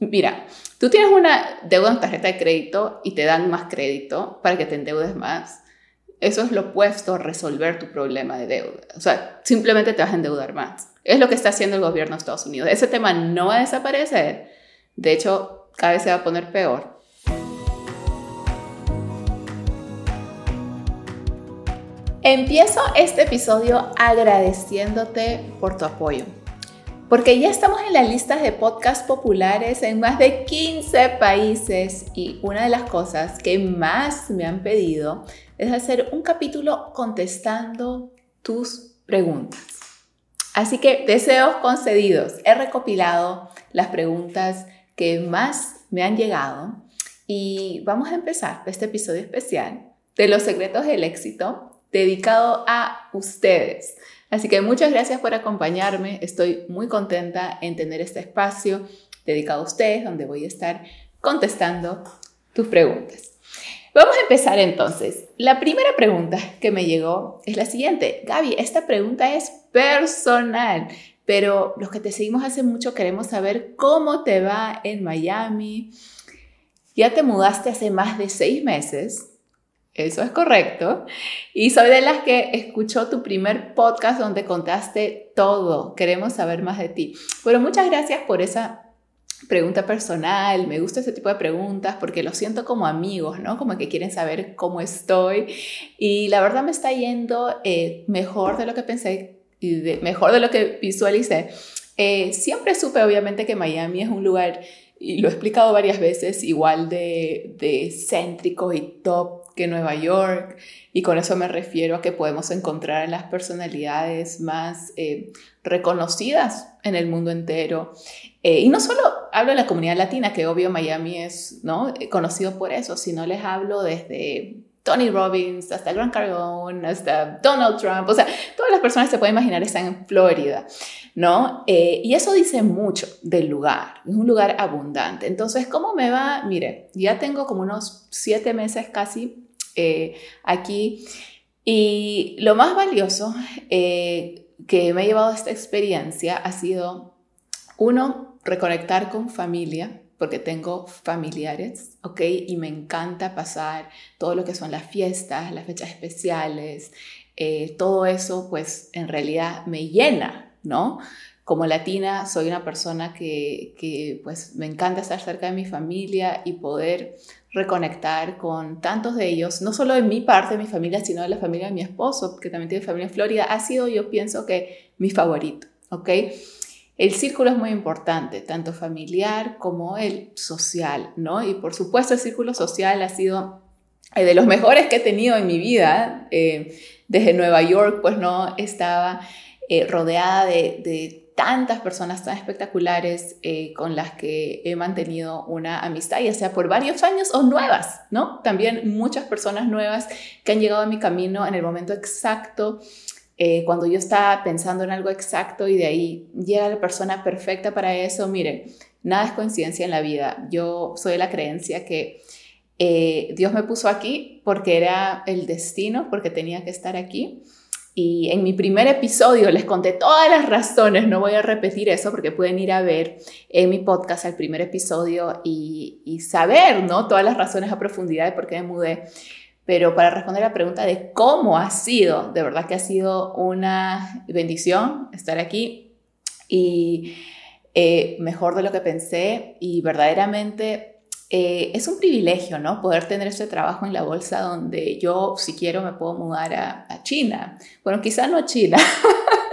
Mira, tú tienes una deuda en tarjeta de crédito y te dan más crédito para que te endeudes más. Eso es lo opuesto a resolver tu problema de deuda. O sea, simplemente te vas a endeudar más. Es lo que está haciendo el gobierno de Estados Unidos. Ese tema no va a desaparecer. De hecho, cada vez se va a poner peor. Empiezo este episodio agradeciéndote por tu apoyo porque ya estamos en las listas de podcasts populares en más de 15 países y una de las cosas que más me han pedido es hacer un capítulo contestando tus preguntas. Así que deseos concedidos. He recopilado las preguntas que más me han llegado y vamos a empezar este episodio especial de los secretos del éxito dedicado a ustedes Así que muchas gracias por acompañarme. Estoy muy contenta en tener este espacio dedicado a ustedes, donde voy a estar contestando tus preguntas. Vamos a empezar entonces. La primera pregunta que me llegó es la siguiente. Gaby, esta pregunta es personal, pero los que te seguimos hace mucho queremos saber cómo te va en Miami. Ya te mudaste hace más de seis meses. Eso es correcto. Y soy de las que escuchó tu primer podcast donde contaste todo. Queremos saber más de ti. Bueno, muchas gracias por esa pregunta personal. Me gusta ese tipo de preguntas porque lo siento como amigos, ¿no? Como que quieren saber cómo estoy. Y la verdad me está yendo eh, mejor de lo que pensé y mejor de lo que visualicé. Eh, siempre supe, obviamente, que Miami es un lugar y lo he explicado varias veces, igual de, de céntrico y top que Nueva York, y con eso me refiero a que podemos encontrar a las personalidades más eh, reconocidas en el mundo entero. Eh, y no solo hablo de la comunidad latina, que obvio Miami es ¿no? conocido por eso, sino les hablo desde Tony Robbins, hasta Grant Cardone, hasta Donald Trump, o sea, todas las personas que se pueden imaginar están en Florida, ¿no? Eh, y eso dice mucho del lugar, es un lugar abundante. Entonces, ¿cómo me va? Mire, ya tengo como unos siete meses casi eh, aquí. Y lo más valioso eh, que me ha llevado a esta experiencia ha sido, uno, reconectar con familia, porque tengo familiares, ¿ok? Y me encanta pasar todo lo que son las fiestas, las fechas especiales, eh, todo eso, pues en realidad me llena, ¿no? Como latina soy una persona que, que, pues me encanta estar cerca de mi familia y poder reconectar con tantos de ellos, no solo de mi parte de mi familia, sino de la familia de mi esposo, que también tiene familia en Florida, ha sido yo pienso que mi favorito, ¿ok? El círculo es muy importante, tanto familiar como el social, ¿no? Y por supuesto el círculo social ha sido eh, de los mejores que he tenido en mi vida. Eh, desde Nueva York, pues no estaba eh, rodeada de tantas personas tan espectaculares eh, con las que he mantenido una amistad, ya sea por varios años o nuevas, ¿no? También muchas personas nuevas que han llegado a mi camino en el momento exacto, eh, cuando yo estaba pensando en algo exacto y de ahí llega la persona perfecta para eso. Mire, nada es coincidencia en la vida. Yo soy de la creencia que eh, Dios me puso aquí porque era el destino, porque tenía que estar aquí y en mi primer episodio les conté todas las razones, no voy a repetir eso porque pueden ir a ver en mi podcast el primer episodio y, y saber, ¿no? Todas las razones a profundidad de por qué me mudé. Pero para responder la pregunta de cómo ha sido, de verdad que ha sido una bendición estar aquí y eh, mejor de lo que pensé y verdaderamente eh, es un privilegio, ¿no? Poder tener ese trabajo en la bolsa donde yo, si quiero, me puedo mudar a, China. Bueno, quizá no a China,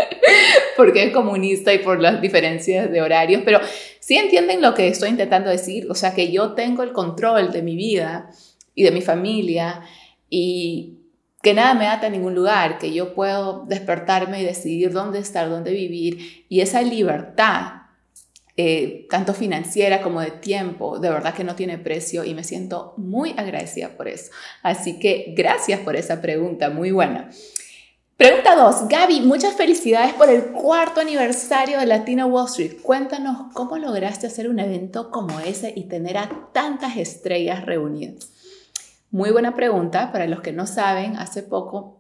porque es comunista y por las diferencias de horarios, pero sí entienden lo que estoy intentando decir, o sea, que yo tengo el control de mi vida y de mi familia y que nada me ata a ningún lugar, que yo puedo despertarme y decidir dónde estar, dónde vivir y esa libertad eh, tanto financiera como de tiempo, de verdad que no tiene precio y me siento muy agradecida por eso. Así que gracias por esa pregunta, muy buena. Pregunta 2. Gaby, muchas felicidades por el cuarto aniversario de Latino Wall Street. Cuéntanos cómo lograste hacer un evento como ese y tener a tantas estrellas reunidas. Muy buena pregunta. Para los que no saben, hace poco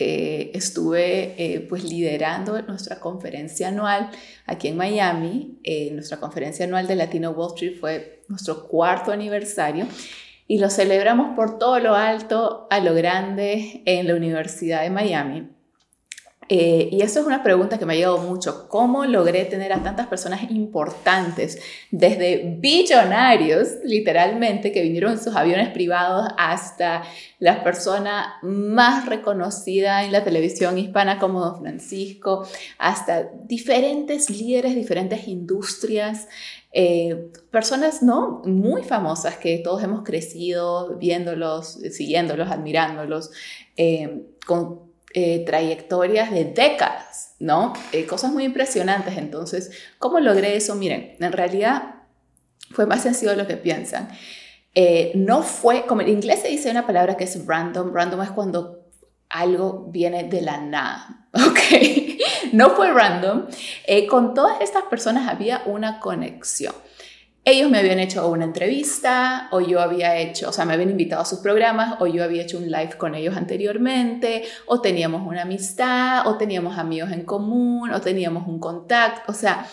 eh, estuve eh, pues liderando nuestra conferencia anual aquí en Miami. Eh, nuestra conferencia anual de Latino Wall Street fue nuestro cuarto aniversario y lo celebramos por todo lo alto a lo grande en la Universidad de Miami. Eh, y eso es una pregunta que me ha llegado mucho. ¿Cómo logré tener a tantas personas importantes, desde billonarios, literalmente, que vinieron en sus aviones privados, hasta la persona más reconocida en la televisión hispana como Don Francisco, hasta diferentes líderes, diferentes industrias? Eh, personas no muy famosas que todos hemos crecido viéndolos, siguiéndolos, admirándolos, eh, con eh, trayectorias de décadas, ¿no? Eh, cosas muy impresionantes. Entonces, ¿cómo logré eso? Miren, en realidad fue más sencillo de lo que piensan. Eh, no fue, como en inglés se dice una palabra que es random. Random es cuando algo viene de la nada, ¿ok? No fue random. con todas estas personas había una conexión ellos me habían hecho una entrevista o yo había hecho, o sea, me habían invitado a sus programas o yo había hecho un live con ellos anteriormente o teníamos una amistad o teníamos amigos en común o teníamos un contacto, o sea,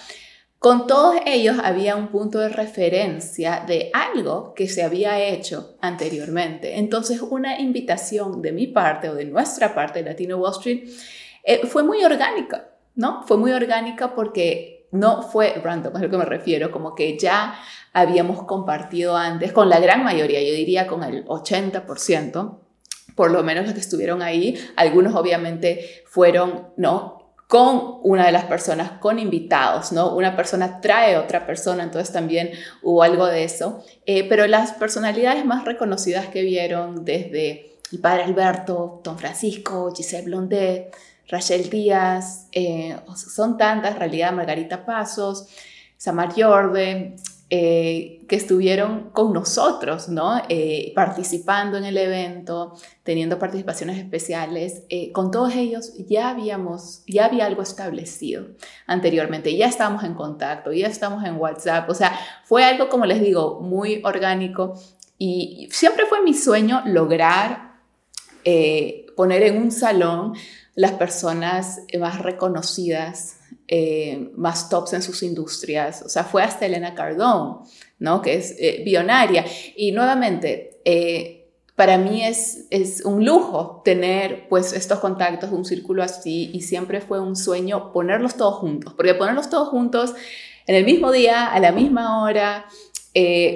con todos ellos había un punto de referencia de algo que se había hecho anteriormente. Entonces, una invitación de mi parte o de nuestra parte, Latino Wall Street, eh, fue muy orgánica, ¿no? Fue muy orgánica porque no fue random, es a lo que me refiero, como que ya habíamos compartido antes con la gran mayoría, yo diría con el 80%, por lo menos los que estuvieron ahí, algunos obviamente fueron, ¿no? con una de las personas, con invitados, ¿no? Una persona trae a otra persona, entonces también hubo algo de eso. Eh, pero las personalidades más reconocidas que vieron desde el padre Alberto, Don Francisco, Giselle Blondet, Rachel Díaz, eh, son tantas, realidad Margarita Pasos, Samar Yorde, eh, que estuvieron con nosotros, ¿no? Eh, participando en el evento, teniendo participaciones especiales. con todos ellos ya habíamos, ya había algo establecido anteriormente, ya estábamos en contacto, ya estamos en WhatsApp, o sea, fue algo, como les digo, muy orgánico y siempre fue mi sueño lograr poner en un salón las personas más reconocidas, eh, más tops en sus industrias. O sea, fue hasta Elena Cardone, ¿no? Que es eh. Y nuevamente, eh, para mí es, es un lujo tener pues estos contactos, un círculo así, y siempre fue un sueño ponerlos todos juntos, porque ponerlos todos juntos en el mismo día, a la misma hora,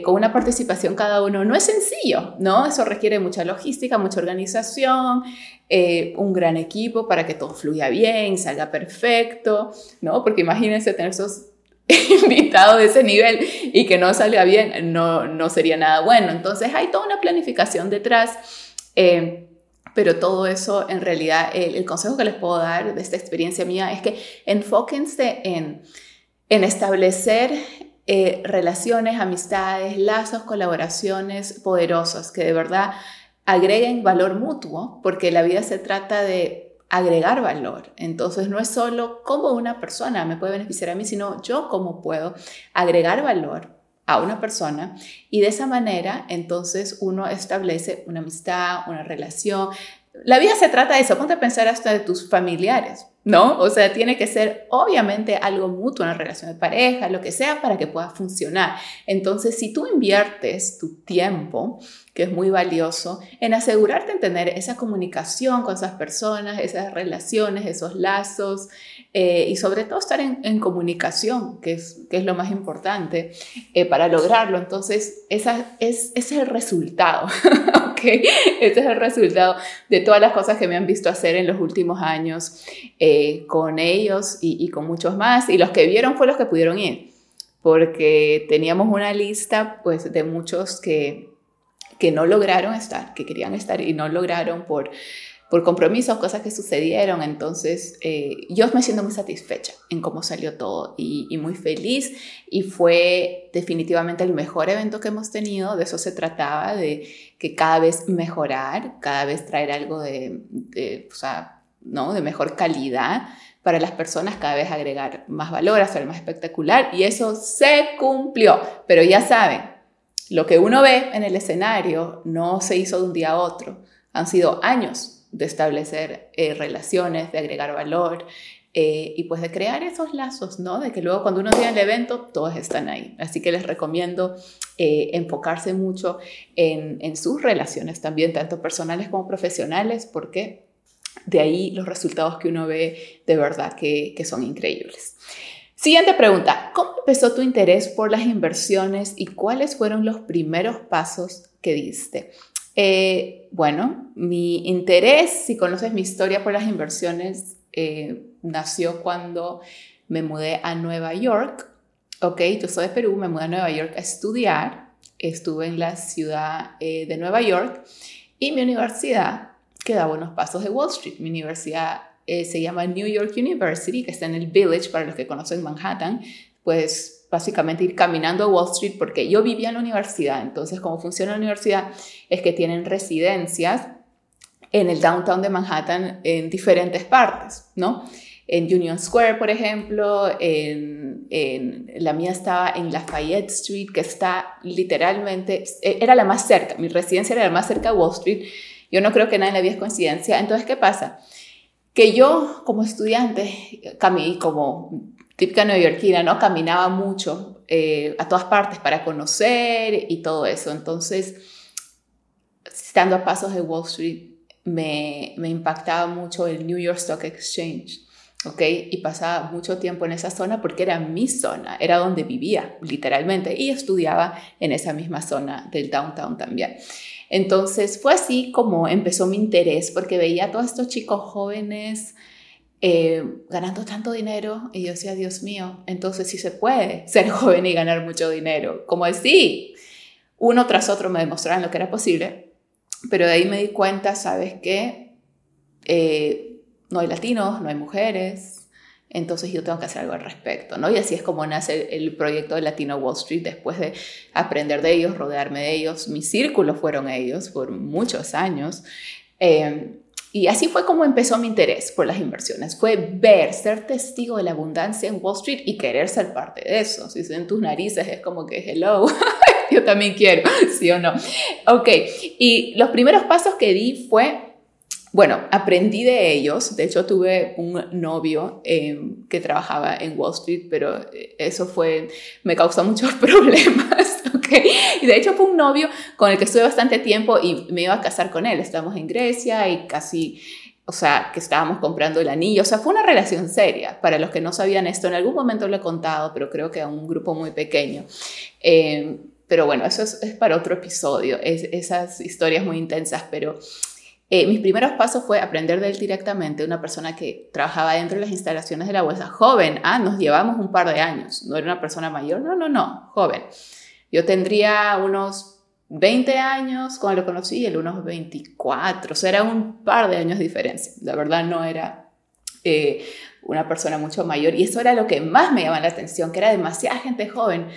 con una participación cada uno, no es sencillo, ¿no? Eso requiere mucha logística, mucha organización, eh, un gran equipo para que todo fluya bien, salga perfecto, ¿no? Porque imagínense tener esos invitados de ese nivel y que no salga bien, no, no sería nada bueno. Entonces hay toda una planificación detrás. Eh, pero todo eso, en realidad, el, consejo que les puedo dar de esta experiencia mía es que enfóquense en, en establecer eh, relaciones, amistades, lazos, colaboraciones poderosas que de verdad agreguen valor mutuo, porque la vida se trata de agregar valor. Entonces no es solo cómo una persona me puede beneficiar a mí, sino yo cómo puedo agregar valor a una persona y de esa manera entonces uno establece una amistad, una relación. La vida se trata de eso, ponte a pensar hasta de tus familiares. ¿no? O sea, tiene que ser obviamente algo mutuo, una relación de pareja, lo que sea, para que pueda funcionar. Entonces, si tú inviertes tu tiempo, que es muy valioso, en asegurarte en tener esa comunicación con esas personas, esas relaciones, esos lazos, eh, y sobre todo estar en, comunicación, que es, que es, lo más importante eh, para lograrlo. Entonces, esa es, ese es el resultado, ¿ok? Ese es el resultado de todas las cosas que me han visto hacer en los últimos años eh, con ellos y, y con muchos más. Y los que vieron fue los que pudieron ir, porque teníamos una lista pues, de muchos que, que no lograron estar, que querían estar y no lograron por por compromisos, cosas que sucedieron. Entonces, eh, yo me siento muy satisfecha en cómo salió todo y, muy feliz. Y fue definitivamente el mejor evento que hemos tenido. De eso se trataba, de que cada vez mejorar, cada vez traer algo de, o sea, ¿no? de mejor calidad para las personas, cada vez agregar más valor, hacer más espectacular. Y eso se cumplió. Pero ya saben, lo que uno ve en el escenario no se hizo de un día a otro. Han sido años de establecer eh, relaciones, de agregar valor, eh, y pues de crear esos lazos, ¿no? De que luego cuando uno tiene el evento, todos están ahí. Así que les recomiendo eh, enfocarse mucho en, en, sus relaciones también, tanto personales como profesionales, porque de ahí los resultados que uno ve de verdad que, que son increíbles. Siguiente pregunta, ¿cómo empezó tu interés por las inversiones y cuáles fueron los primeros pasos que diste? Eh, bueno, mi interés, si conoces mi historia por las inversiones, eh, nació cuando me mudé a Nueva York. Ok, yo soy de Perú, me mudé a Nueva York a estudiar. Estuve en la ciudad eh, de Nueva York y mi universidad quedaba unos pasos de Wall Street. Mi universidad se llama New York University, que está en el Village, para los que conocen Manhattan. Pues básicamente ir caminando a Wall Street porque yo vivía en la universidad. Entonces, cómo funciona la universidad es que tienen residencias en el downtown de Manhattan en diferentes partes, ¿no? En Union Square, por ejemplo, en, la mía estaba en Lafayette Street, que está literalmente, era la más cerca, mi residencia era la más cerca de Wall Street. Yo no creo que nadie le viera coincidencia. Entonces, ¿qué pasa? Que yo, como estudiante, como típica neoyorquina, ¿no? Caminaba mucho eh, a todas partes para conocer y todo eso. Entonces, estando a pasos de Wall Street, me, impactaba mucho el New York Stock Exchange. ¿ok? Y pasaba mucho tiempo en esa zona porque era mi zona, era donde vivía, literalmente, y estudiaba en esa misma zona del downtown también. Entonces fue así como empezó mi interés, porque veía a todos estos chicos jóvenes eh, ganando tanto dinero y yo decía, Dios mío, entonces sí se puede ser joven y ganar mucho dinero. Como decía, uno tras otro me demostraron lo que era posible pero de ahí me di cuenta, ¿sabes qué? Eh, no hay latinos, no hay mujeres, entonces yo tengo que hacer algo al respecto, ¿no? Y así es como nace el proyecto de Latino Wall Street, después de aprender de ellos, rodearme de ellos, mis círculos fueron ellos por muchos años. Eh, y así fue como empezó mi interés por las inversiones. Fue ver, ser testigo de la abundancia en Wall Street y querer ser parte de eso. Si en tus narices es como que, hello, yo también quiero, ¿sí o no? Ok, y los primeros pasos que di fue bueno, aprendí de ellos. De hecho, tuve un novio em, que trabajaba en Wall Street, pero eh, eso fue, me causó muchos problemas. Y de hecho, fue un novio con el que estuve bastante tiempo y me iba a casar con él. Estábamos en Grecia y casi, o sea, que estábamos comprando el anillo. O sea, fue una relación seria. Para los que no sabían esto, en algún momento lo he contado, pero creo que a un grupo muy pequeño. Eh, pero bueno, eso es, es, para otro episodio, es, esas historias muy intensas, pero eh, mis primeros pasos fue aprender de él directamente, una persona que trabajaba dentro de las instalaciones de la bolsa, joven, ah, nos llevamos un par de años, no era una persona mayor, no, no, no, joven. Yo tendría unos 20 años cuando lo conocí y él unos 24, o sea, era un par de años de diferencia, la verdad no era eh, una persona mucho mayor. Y eso era lo que más me llamaba la atención, que era demasiada gente joven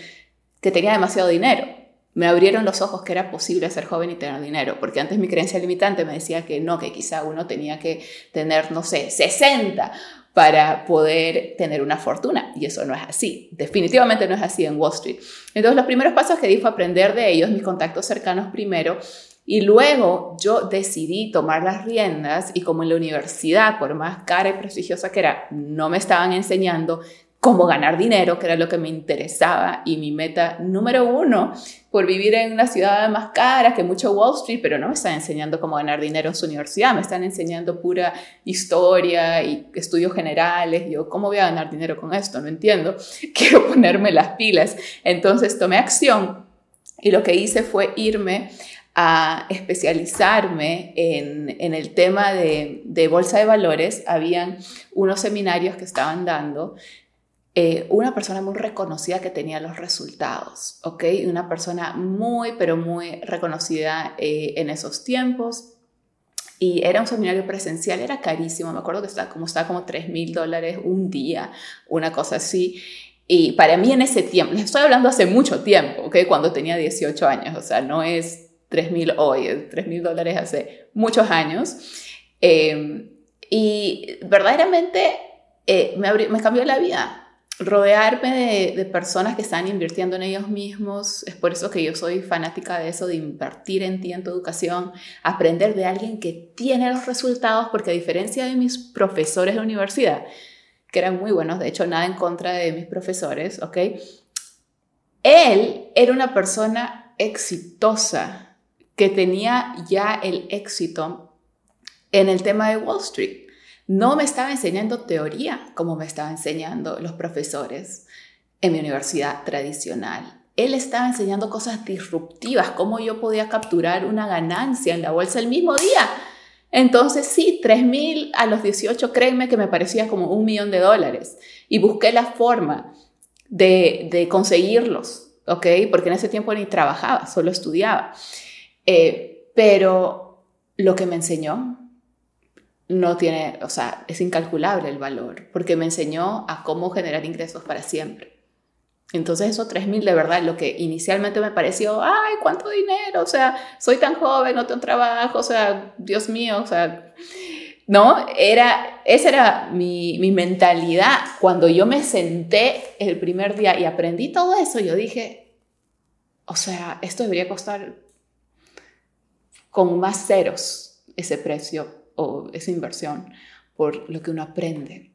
que tenía demasiado dinero. Me abrieron los ojos que era posible ser joven y tener dinero, porque antes mi creencia limitante me decía que no, que quizá uno tenía que tener, no sé, 60 para poder tener una fortuna. Y eso no es así. Definitivamente no es así en Wall Street. Entonces, los primeros pasos que di fue aprender de ellos, mis contactos cercanos primero. Y luego yo decidí tomar las riendas y como en la universidad, por más cara y prestigiosa que era, no me estaban enseñando cómo ganar dinero, que era lo que me interesaba y mi meta número uno, por vivir en una ciudad más cara que mucho Wall Street, pero no me están enseñando cómo ganar dinero en su universidad, me están enseñando pura historia y estudios generales. Yo, ¿cómo voy a ganar dinero con esto? No entiendo. Quiero ponerme las pilas. Entonces tomé acción y lo que hice fue irme a especializarme en, en el tema de, de, bolsa de valores. Habían unos seminarios que estaban dando eh, una persona muy reconocida que tenía los resultados, ¿ok? Una persona muy, pero muy reconocida eh, en esos tiempos. Y era un seminario presencial, era carísimo, me acuerdo que estaba como, estaba como 3 mil dólares un día, una cosa así. Y para mí en ese tiempo, les estoy hablando hace mucho tiempo, ¿ok? Cuando tenía 18 años, o sea, no es 3 mil hoy, es 3 mil dólares hace muchos años. Eh, y verdaderamente me, me cambió la vida, rodearme de, personas que están invirtiendo en ellos mismos. Es por eso que yo soy fanática de eso, de invertir en ti, en tu educación, aprender de alguien que tiene los resultados, porque a diferencia de mis profesores de universidad, que eran muy buenos, de hecho nada en contra de mis profesores, ¿ok? Él era una persona exitosa, que tenía ya el éxito en el tema de Wall Street. No me estaba enseñando teoría como me estaban enseñando los profesores en mi universidad tradicional. Él estaba enseñando cosas disruptivas, cómo yo podía capturar una ganancia en la bolsa el mismo día. Entonces sí, 3.000 a los 18, créeme que me parecía como un millón de dólares. Y busqué la forma de, conseguirlos, ¿ok? Porque en ese tiempo ni trabajaba, solo estudiaba. Eh, pero lo que me enseñó no tiene, o sea, es incalculable el valor, porque me enseñó a cómo generar ingresos para siempre. Entonces esos 3.000 de verdad, lo que inicialmente me pareció, ay, cuánto dinero, o sea, soy tan joven, no tengo trabajo, o sea, Dios mío, o sea, ¿no? Era, esa era mi, mi mentalidad. Cuando yo me senté el primer día y aprendí todo eso, yo dije, o sea, esto debería costar con más ceros ese precio o esa inversión por lo que uno aprende.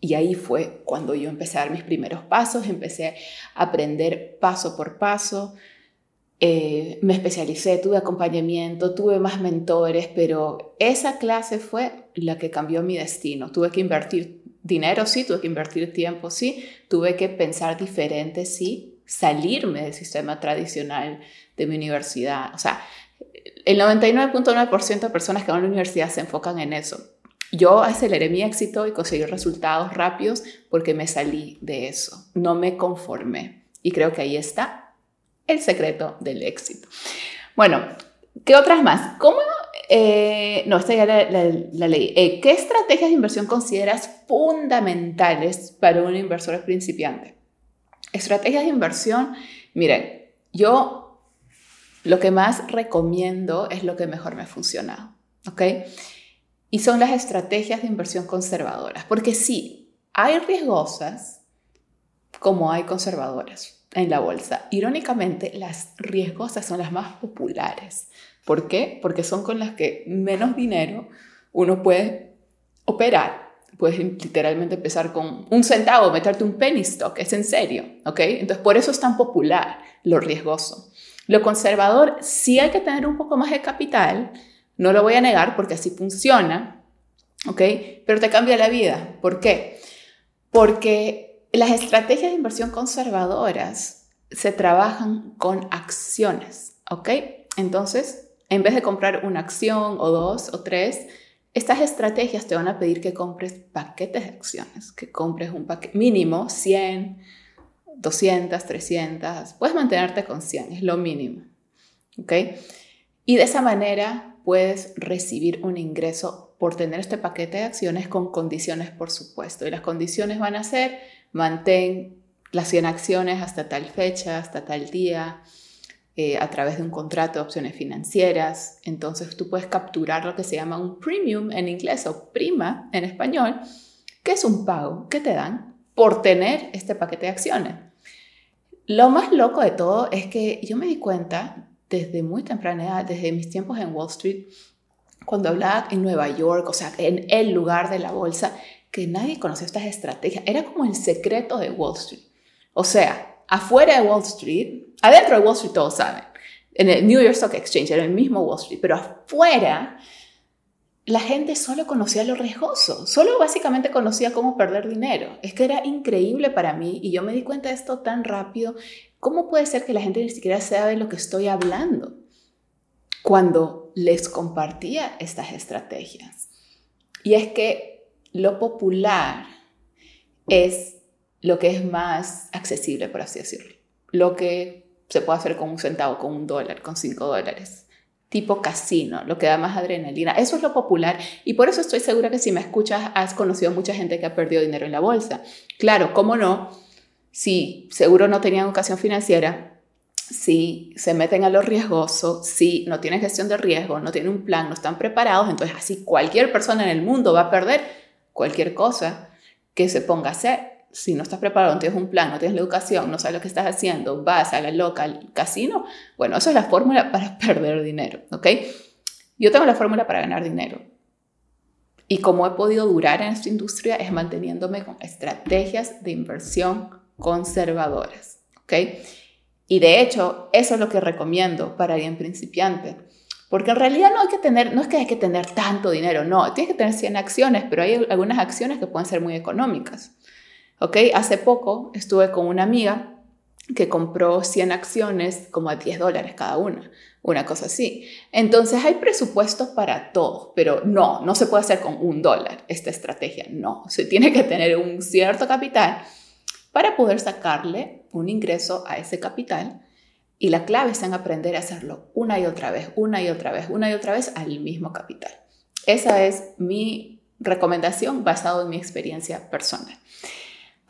Y ahí fue cuando yo empecé a dar mis primeros pasos, empecé a aprender paso por paso, eh, me especialicé, tuve acompañamiento, tuve más mentores, pero esa clase fue la que cambió mi destino. Tuve que invertir dinero, sí, tuve que invertir tiempo, sí, tuve que pensar diferente, sí, salirme del sistema tradicional de mi universidad. O sea, el 99.9% de personas que van a la universidad se enfocan en eso. Yo aceleré mi éxito y conseguí resultados rápidos porque me salí de eso, no me conformé. Y creo que ahí está el secreto del éxito. Bueno, ¿qué otras más? ¿Cómo? Eh, no, esta ya la, ley. Eh, ¿Qué estrategias de inversión consideras fundamentales para un inversor principiante? Estrategias de inversión, miren, yo lo que más recomiendo es lo que mejor me ha funcionado, ¿ok? Y son las estrategias de inversión conservadoras, porque sí, hay riesgosas como hay conservadoras en la bolsa. Irónicamente, las riesgosas son las más populares. ¿Por qué? Porque son con las que menos dinero uno puede operar. Puedes literalmente empezar con un centavo, meterte un penny stock, es en serio, ¿ok? Entonces, por eso es tan popular lo riesgoso. Lo conservador sí hay que tener un poco más de capital, no lo voy a negar porque así funciona, ¿ok? Pero te cambia la vida. ¿Por qué? Porque las estrategias de inversión conservadoras se trabajan con acciones, ¿ok? Entonces, en vez de comprar una acción o dos o tres, estas estrategias te van a pedir que compres paquetes de acciones, que compres un paquete mínimo 100, 200, 300, puedes mantenerte con 100, es lo mínimo. ¿Ok? Y de esa manera puedes recibir un ingreso por tener este paquete de acciones con condiciones, por supuesto. Y las condiciones van a ser, mantén las 100 acciones hasta tal fecha, hasta tal día, eh, a través de un contrato de opciones financieras. Entonces tú puedes capturar lo que se llama un premium en inglés o prima en español, que es un pago que te dan por tener este paquete de acciones. Lo más loco de todo es que yo me di cuenta desde muy temprana edad, desde mis tiempos en Wall Street, cuando hablaba en Nueva York, o sea, en el lugar de la bolsa, que nadie conocía estas estrategias. Era como el secreto de Wall Street. O sea, afuera de Wall Street, adentro de Wall Street todos saben, en el New York Stock Exchange, en el mismo Wall Street, pero afuera la gente solo conocía lo riesgoso, solo básicamente conocía cómo perder dinero. Es que era increíble para mí y yo me di cuenta de esto tan rápido. ¿Cómo puede ser que la gente ni siquiera sabe de lo que estoy hablando cuando les compartía estas estrategias? Y es que lo popular es lo que es más accesible, por así decirlo. Lo que se puede hacer con un centavo, con un dólar, con cinco dólares tipo casino, lo que da más adrenalina. Eso es lo popular y por eso estoy segura que si me escuchas has conocido mucha gente que ha perdido dinero en la bolsa. Claro, ¿cómo no? Si seguro no tenían educación financiera, si se meten a lo riesgoso, si no tienen gestión de riesgo, no tienen un plan, no están preparados, entonces así cualquier persona en el mundo va a perder cualquier cosa que se ponga a hacer. Si no estás preparado, no tienes un plan, no tienes la educación, no sabes lo que estás haciendo, vas a la loca, al casino, bueno, eso es la fórmula para perder dinero, ¿ok? Yo tengo la fórmula para ganar dinero. Y cómo he podido durar en esta industria es manteniéndome con estrategias de inversión conservadoras, ¿ok? Y de hecho, eso es lo que recomiendo para alguien principiante. Porque en realidad no hay que tener, no es que hay que tener tanto dinero, no, tienes que tener 100 acciones, pero hay algunas acciones que pueden ser muy económicas. ¿Ok? Hace poco estuve con una amiga que compró 100 acciones como a 10 dólares cada una, una cosa así. Entonces hay presupuestos para todo, pero no, no se puede hacer con un dólar esta estrategia, no, se tiene que tener un cierto capital para poder sacarle un ingreso a ese capital y la clave está en aprender a hacerlo una y otra vez, una y otra vez, una y otra vez al mismo capital. Esa es mi recomendación basado en mi experiencia personal.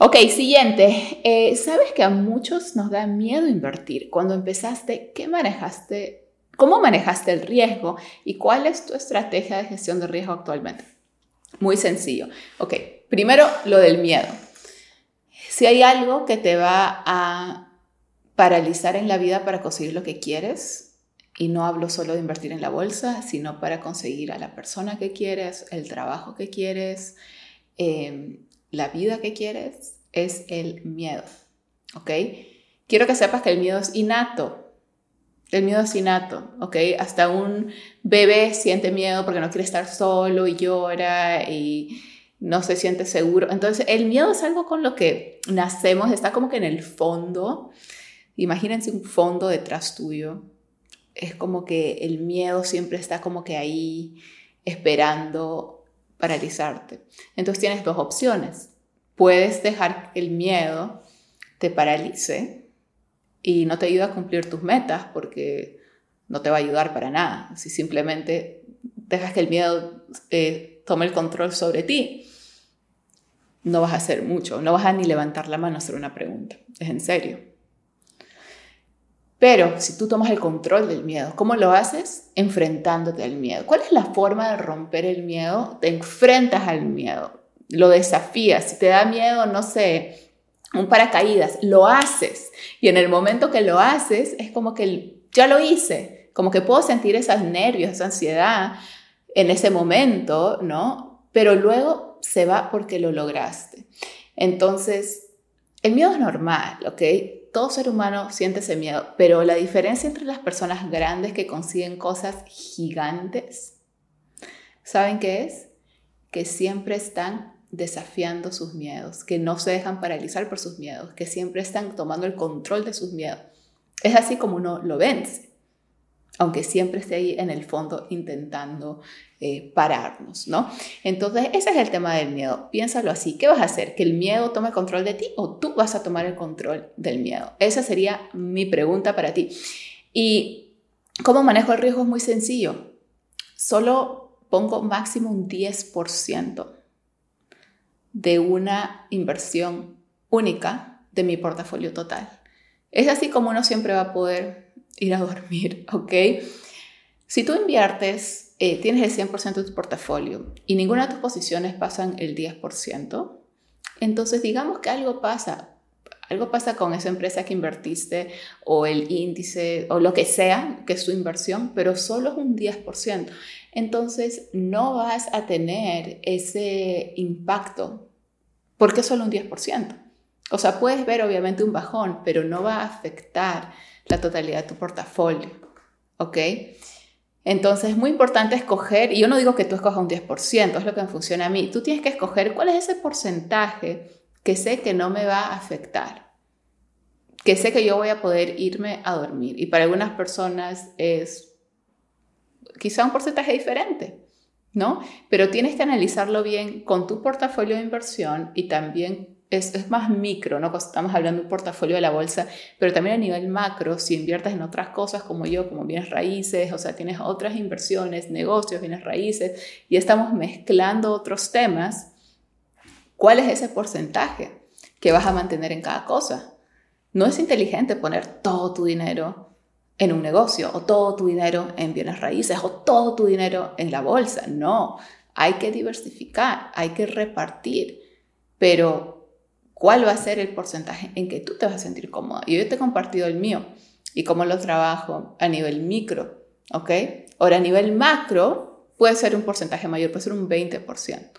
Ok, siguiente. Eh, Sabes que a muchos nos da miedo invertir. Cuando empezaste, ¿qué manejaste? ¿Cómo manejaste el riesgo? ¿Y cuál es tu estrategia de gestión de riesgo actualmente? Muy sencillo. Ok, primero lo del miedo. Si hay algo que te va a paralizar en la vida para conseguir lo que quieres, y no hablo solo de invertir en la bolsa, sino para conseguir a la persona que quieres, el trabajo que quieres, eh, la vida que quieres es el miedo, ¿ok? Quiero que sepas que el miedo es innato. El miedo es innato, ¿ok? Hasta un bebé siente miedo porque no quiere estar solo y llora y no se siente seguro. Entonces, el miedo es algo con lo que nacemos, está como que en el fondo. Imagínense un fondo detrás tuyo. Es como que el miedo siempre está como que ahí esperando paralizarte. Entonces tienes dos opciones. Puedes dejar que el miedo te paralice y no te ayuda a cumplir tus metas porque no te va a ayudar para nada. Si simplemente dejas que el miedo eh, tome el control sobre ti, no vas a hacer mucho, no vas a ni levantar la mano a hacer una pregunta. Es en serio. Pero si tú tomas el control del miedo, ¿cómo lo haces? Enfrentándote al miedo. ¿Cuál es la forma de romper el miedo? Te enfrentas al miedo, lo desafías. Si te da miedo, no sé, un paracaídas, lo haces. Y en el momento que lo haces, es como que ya lo hice, como que puedo sentir esos nervios, esa ansiedad en ese momento, ¿no? Pero luego se va porque lo lograste. Entonces, el miedo es normal, ¿ok? Todo ser humano siente ese miedo, pero la diferencia entre las personas grandes que consiguen cosas gigantes, ¿saben qué es? Que siempre están desafiando sus miedos, que no se dejan paralizar por sus miedos, que siempre están tomando el control de sus miedos. Es así como uno lo vence aunque siempre esté ahí en el fondo intentando eh, pararnos, ¿no? Entonces, ese es el tema del miedo. Piénsalo así, ¿qué vas a hacer? ¿Que el miedo tome control de ti o tú vas a tomar el control del miedo? Esa sería mi pregunta para ti. Y cómo manejo el riesgo es muy sencillo. Solo pongo máximo un 10% de una inversión única de mi portafolio total. Es así como uno siempre va a poder ir a dormir, ¿ok? Si tú inviertes, eh, tienes el 100% de tu portafolio y ninguna de tus posiciones pasan el 10%, entonces digamos que algo pasa, algo pasa con esa empresa que invertiste o el índice o lo que sea que es tu inversión, pero solo es un 10%. Entonces no vas a tener ese impacto porque solo un 10%. O sea, puedes ver obviamente un bajón, pero no va a afectar la totalidad de tu portafolio. ¿Ok? Entonces es muy importante escoger, y yo no digo que tú escojas un 10%, es lo que me funciona a mí, tú tienes que escoger cuál es ese porcentaje que sé que no me va a afectar, que sé que yo voy a poder irme a dormir. Y para algunas personas es quizá un porcentaje diferente, ¿no? Pero tienes que analizarlo bien con tu portafolio de inversión y también es, más micro, ¿no? Estamos hablando de un portafolio de la bolsa, pero también a nivel macro, si inviertes en otras cosas como yo, como bienes raíces, o sea, tienes otras inversiones, negocios, bienes raíces, y estamos mezclando otros temas, ¿cuál es ese porcentaje que vas a mantener en cada cosa? No es inteligente poner todo tu dinero en un negocio, o todo tu dinero en bienes raíces, o todo tu dinero en la bolsa. No, hay que diversificar, hay que repartir, pero cuál va a ser el porcentaje en que tú te vas a sentir cómoda. Y yo te he compartido el mío y cómo lo trabajo a nivel micro, ¿ok? Ahora, a nivel macro, puede ser un porcentaje mayor, puede ser un 20%.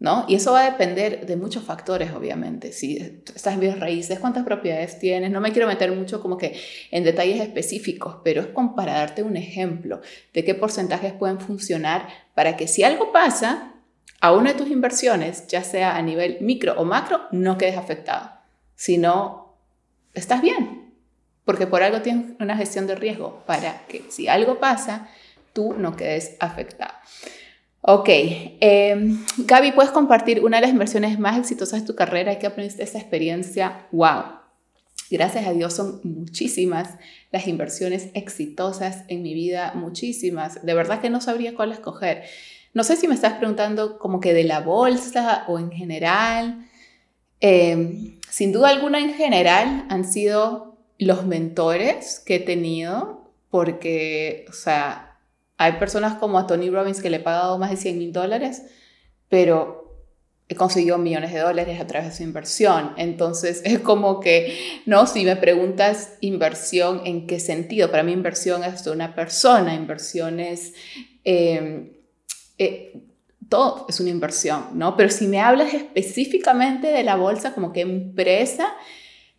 ¿no? Y eso va a depender de muchos factores, obviamente. Si estás en bienes raíces, cuántas propiedades tienes. No me quiero meter mucho como que en detalles específicos, pero es como para darte un ejemplo de qué porcentajes pueden funcionar para que si algo pasa a una de tus inversiones, ya sea a nivel micro o macro, no quedes afectado, sino estás bien, porque por algo tienes una gestión de riesgo para que si algo pasa, tú no quedes afectado. Ok, eh, Gaby, ¿puedes compartir una de las inversiones más exitosas de tu carrera y qué aprendiste esa experiencia? ¡Wow! Gracias a Dios son muchísimas las inversiones exitosas en mi vida, muchísimas. De verdad que no sabría cuál escoger. No sé si me estás preguntando como que de la bolsa o en general. Eh, sin duda alguna en general han sido los mentores que he tenido porque, o sea, hay personas como a Tony Robbins que le he pagado más de 100 mil dólares, pero he conseguido millones de dólares a través de su inversión. Entonces es como que, no, si me preguntas inversión, ¿en qué sentido? Para mí inversión es de una persona, inversión es... Em, eh, todo es una inversión, ¿no? Pero si me hablas específicamente de la bolsa, como que empresa,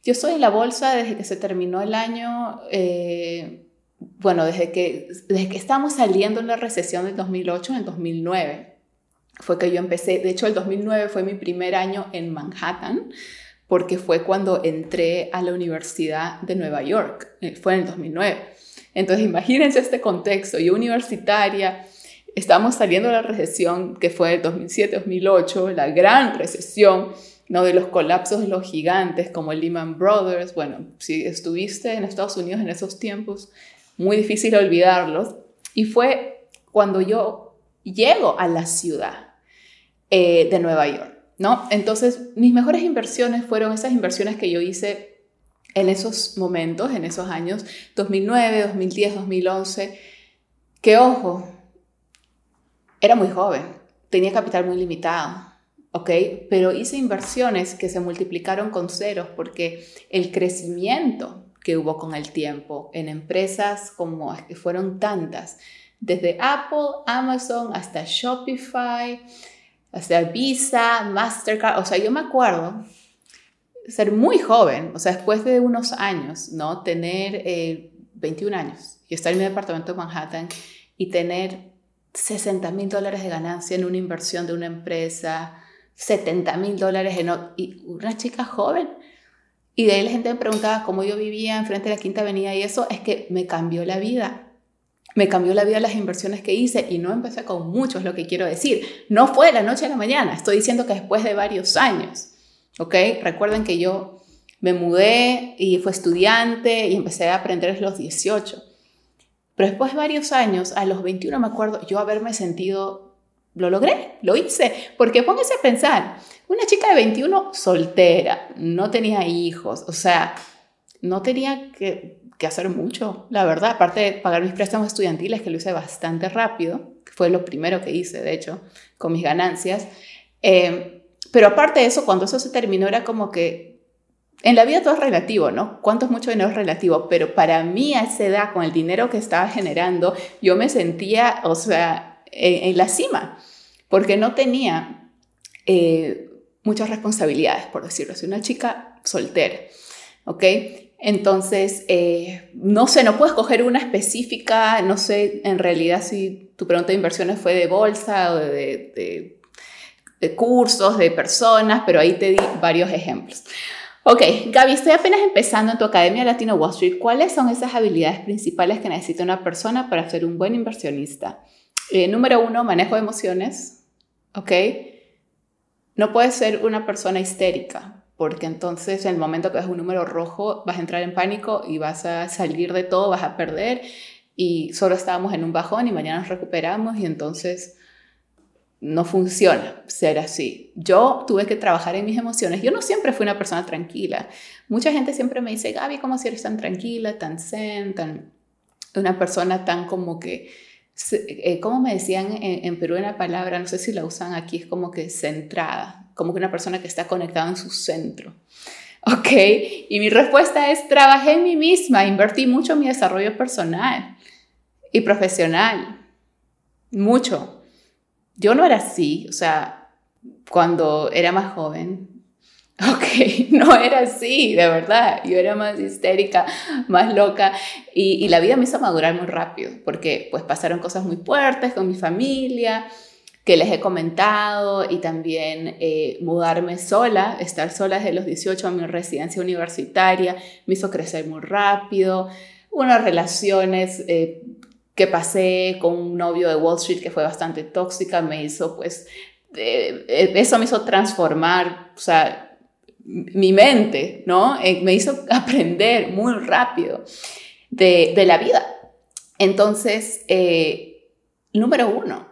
yo soy en la bolsa desde que se terminó el año eh, bueno, desde que, desde que estamos saliendo en la recesión del 2008, en el 2009, fue que yo empecé, de hecho el 2009 fue mi primer año en Manhattan, porque fue cuando entré a la Universidad de Nueva York, eh, fue en el 2009. Entonces imagínense este contexto, yo universitaria, estamos saliendo de la recesión que fue el 2007-2008, la gran recesión, ¿no? de los colapsos de los gigantes como Lehman Brothers. Bueno, si estuviste en Estados Unidos en esos tiempos, muy difícil olvidarlos. Y fue cuando yo llego a la ciudad eh, de Nueva York, ¿no? Entonces, mis mejores inversiones fueron esas inversiones que yo hice en esos momentos, en esos años, 2009, 2010, 2011, que ojo, era muy joven, tenía capital muy limitado, ¿ok? Pero hice inversiones que se multiplicaron con ceros porque el crecimiento que hubo con el tiempo en empresas como que fueron tantas, desde Apple, Amazon hasta Shopify, hasta Visa, Mastercard, o sea, yo me acuerdo ser muy joven, o sea, después de unos años, ¿no? Tener 21 eh, años y estar en mi departamento de Manhattan y tener 60 mil dólares de ganancia en una inversión de una empresa, 70 mil dólares en y una chica joven y de ahí la gente me preguntaba cómo yo vivía enfrente de la Quinta Avenida y eso es que me cambió la vida. Me cambió la vida las inversiones que hice y no empecé con muchos, lo que quiero decir. No fue de la noche a la mañana, estoy diciendo que después de varios años. ¿Ok? Recuerden que yo me mudé y fui estudiante y empecé a aprender a los 18. Pero después de varios años, a los 21 me acuerdo yo haberme sentido lo logré, lo hice, porque póngase a pensar, una chica de 21 soltera, no tenía hijos, o sea, no tenía que, hacer mucho, la verdad, aparte de pagar mis préstamos estudiantiles, que lo hice bastante rápido, fue lo primero que hice, de hecho, con mis ganancias. Eh, pero aparte de eso, cuando eso se terminó, era como que en la vida todo es relativo, ¿no? ¿Cuánto es mucho dinero es relativo? Pero para mí a esa edad, con el dinero que estaba generando, yo me sentía, o sea, en, la cima, porque no tenía eh, muchas responsabilidades, por decirlo así, una chica soltera, ¿ok? Entonces, eh, no sé, no puedes coger una específica, no sé en realidad si tu pregunta de inversiones fue de bolsa o de, de cursos, de personas, pero ahí te di varios ejemplos. Ok, Gaby, estoy apenas empezando en tu Academia Latino Wall Street. ¿Cuáles son esas habilidades principales que necesita una persona para ser un buen inversionista? Eh, número uno, manejo de emociones, ¿ok? No puedes ser una persona histérica, porque entonces en el momento que ves un número rojo vas a entrar en pánico y vas a salir de todo, vas a perder y solo estábamos en un bajón y mañana nos recuperamos y entonces no funciona ser así. Yo tuve que trabajar en mis emociones. Yo no siempre fui una persona tranquila. Mucha gente siempre me dice, Gaby, ¿cómo si eres tan tranquila, tan zen, tan... una persona tan como que eh, ¿cómo me decían en, en Perú una palabra? No sé si la usan aquí, es como que centrada, como que una persona que está conectada en su centro. ¿Ok? Y mi respuesta es, trabajé en mí misma, invertí mucho en mi desarrollo personal y profesional. Mucho. Yo no era así, o sea, cuando era más joven, Ok, no era así, de verdad. Yo era más histérica, más loca y, la vida me hizo madurar muy rápido porque pues pasaron cosas muy fuertes con mi familia que les he comentado y también eh, mudarme sola, estar sola desde los 18 a mi residencia universitaria me hizo crecer muy rápido. Unas relaciones eh, que pasé con un novio de Wall Street que fue bastante tóxica me hizo pues eh, eso me hizo transformar, o sea, mi mente, ¿no? Eh, me hizo aprender muy rápido de, la vida. Entonces, eh, número uno,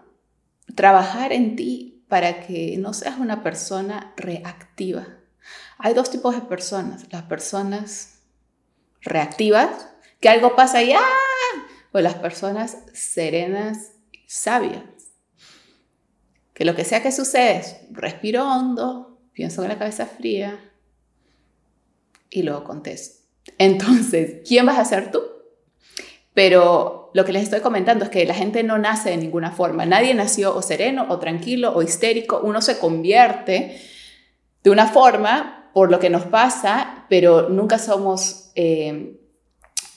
trabajar en ti para que no seas una persona reactiva. Hay dos tipos de personas, las personas reactivas, que algo pasa y ¡ah! O las personas serenas sabias. Que lo que sea que sucede, respiro hondo, pienso con la cabeza fría, y luego contesto. Entonces, ¿quién vas a ser tú? Pero lo que les estoy comentando es que la gente no nace de ninguna forma. Nadie nació o sereno, o tranquilo, o histérico. Uno se convierte de una forma por lo que nos pasa, pero nunca somos, eh,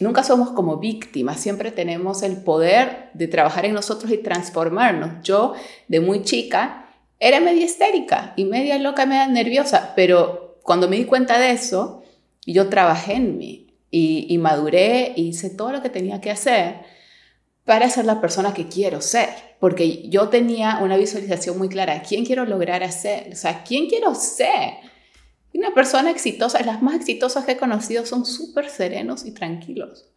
nunca somos como víctimas. Siempre tenemos el poder de trabajar en nosotros y transformarnos. Yo, de muy chica, era media histérica y media loca, media nerviosa, pero cuando me di cuenta de eso, yo trabajé en mí y, maduré y hice todo lo que tenía que hacer para ser la persona que quiero ser, porque yo tenía una visualización muy clara, ¿quién quiero lograr hacer? O sea, ¿quién quiero ser? Una persona exitosa, las más exitosas que he conocido son súper serenos y tranquilos,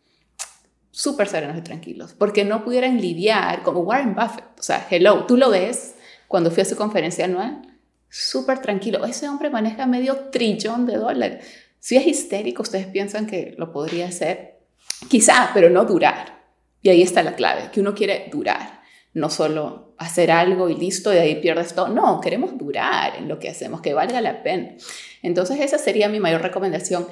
súper serenos y tranquilos, porque no pudieran lidiar como Warren Buffett, o sea, hello, tú lo ves cuando fui a su conferencia anual, súper tranquilo, ese hombre maneja medio trillón de dólares, si es histérico, ustedes piensan que lo podría hacer, quizá, pero no durar. Y ahí está la clave, que uno quiere durar, no solo hacer algo y listo, y ahí pierdes todo. No, queremos durar en lo que hacemos, que valga la pena. Entonces esa sería mi mayor recomendación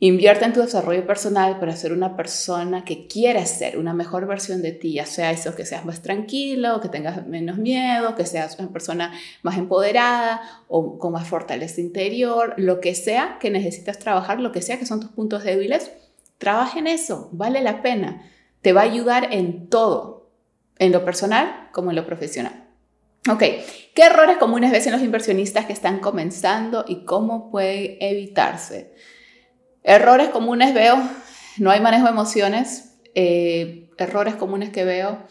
Invierte en tu desarrollo personal para ser una persona que quiera ser una mejor versión de ti, ya sea eso, que seas más tranquilo, que tengas menos miedo, que seas una persona más empoderada o con más fortaleza interior, lo que sea que necesitas trabajar, lo que sea que son tus puntos débiles, trabaja en eso, vale la pena, te va a ayudar en todo, en lo personal como en lo profesional. Ok, ¿qué errores comunes ves en los inversionistas que están comenzando y cómo puede evitarse? Errores comunes veo, no hay manejo de emociones. Eh, errores comunes que veo,